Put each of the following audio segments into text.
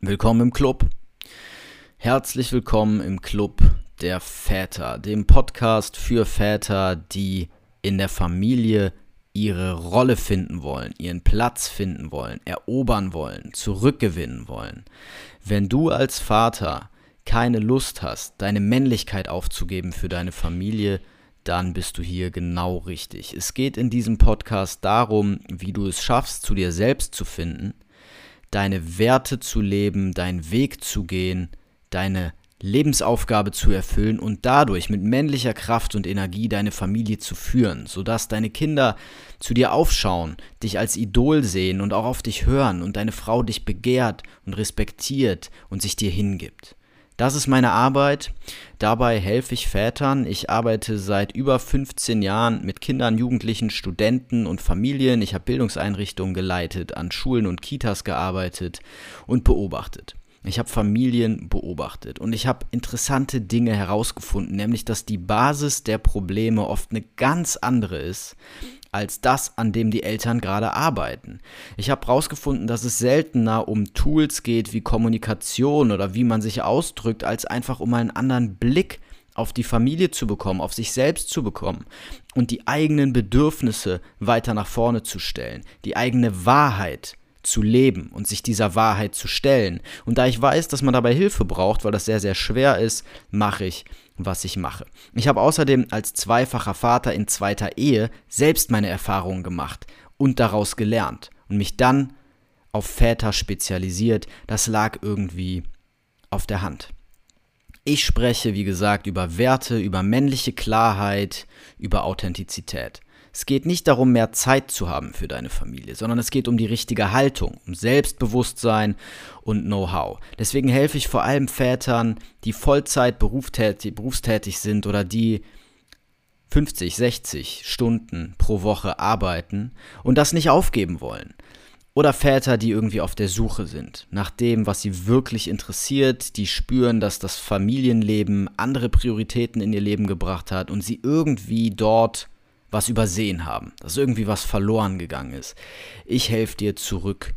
Willkommen im Club. Herzlich willkommen im Club der Väter, dem Podcast für Väter, die in der Familie ihre Rolle finden wollen, ihren Platz finden wollen, erobern wollen, zurückgewinnen wollen. Wenn du als Vater keine Lust hast, deine Männlichkeit aufzugeben für deine Familie, dann bist du hier genau richtig. Es geht in diesem Podcast darum, wie du es schaffst, zu dir selbst zu finden – deine Werte zu leben, deinen Weg zu gehen, deine Lebensaufgabe zu erfüllen und dadurch mit männlicher Kraft und Energie deine Familie zu führen, sodass deine Kinder zu dir aufschauen, dich als Idol sehen und auch auf dich hören und deine Frau dich begehrt und respektiert und sich dir hingibt. Das ist meine Arbeit. Dabei helfe ich Vätern. Ich arbeite seit über 15 Jahren mit Kindern, Jugendlichen, Studenten und Familien. Ich habe Bildungseinrichtungen geleitet, an Schulen und Kitas gearbeitet und beobachtet. Ich habe Familien beobachtet und ich habe interessante Dinge herausgefunden, nämlich dass die Basis der Probleme oft eine ganz andere ist als das, an dem die Eltern gerade arbeiten. Ich habe herausgefunden, dass es seltener um Tools geht wie Kommunikation oder wie man sich ausdrückt, als einfach um einen anderen Blick auf die Familie zu bekommen, auf sich selbst zu bekommen und die eigenen Bedürfnisse weiter nach vorne zu stellen, die eigene Wahrheit zu leben und sich dieser Wahrheit zu stellen. Und da ich weiß, dass man dabei Hilfe braucht, weil das sehr, sehr schwer ist, mache ich, was ich mache. Ich habe außerdem als zweifacher Vater in zweiter Ehe selbst meine Erfahrungen gemacht und daraus gelernt und mich dann auf Väter spezialisiert. Das lag irgendwie auf der Hand. Ich spreche, wie gesagt, über Werte, über männliche Klarheit, über Authentizität. Es geht nicht darum, mehr Zeit zu haben für deine Familie, sondern es geht um die richtige Haltung, um Selbstbewusstsein und Know-how. Deswegen helfe ich vor allem Vätern, die Vollzeit berufstätig, berufstätig sind oder die 50, 60 Stunden pro Woche arbeiten und das nicht aufgeben wollen. Oder Väter, die irgendwie auf der Suche sind nach dem, was sie wirklich interessiert, die spüren, dass das Familienleben andere Prioritäten in ihr Leben gebracht hat und sie irgendwie dort was übersehen haben, dass irgendwie was verloren gegangen ist. Ich helfe dir zurück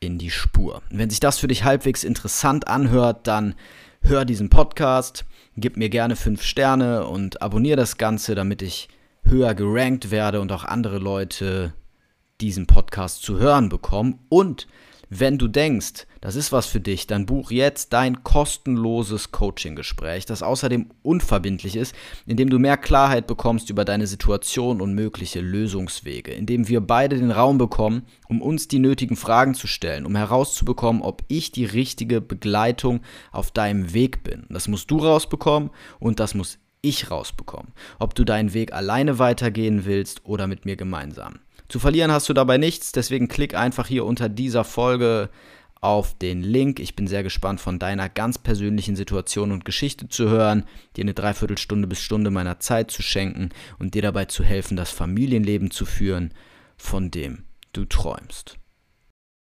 in die Spur. Wenn sich das für dich halbwegs interessant anhört, dann hör diesen Podcast, gib mir gerne fünf Sterne und abonniere das Ganze, damit ich höher gerankt werde und auch andere Leute diesen Podcast zu hören bekommen. Und wenn du denkst, das ist was für dich, dann buch jetzt dein kostenloses Coaching-Gespräch, das außerdem unverbindlich ist, indem du mehr Klarheit bekommst über deine Situation und mögliche Lösungswege, indem wir beide den Raum bekommen, um uns die nötigen Fragen zu stellen, um herauszubekommen, ob ich die richtige Begleitung auf deinem Weg bin. Das musst du rausbekommen und das muss ich rausbekommen. Ob du deinen Weg alleine weitergehen willst oder mit mir gemeinsam. Zu verlieren hast du dabei nichts, deswegen klick einfach hier unter dieser Folge auf den Link. Ich bin sehr gespannt von deiner ganz persönlichen Situation und Geschichte zu hören, dir eine Dreiviertelstunde bis Stunde meiner Zeit zu schenken und dir dabei zu helfen, das Familienleben zu führen, von dem du träumst.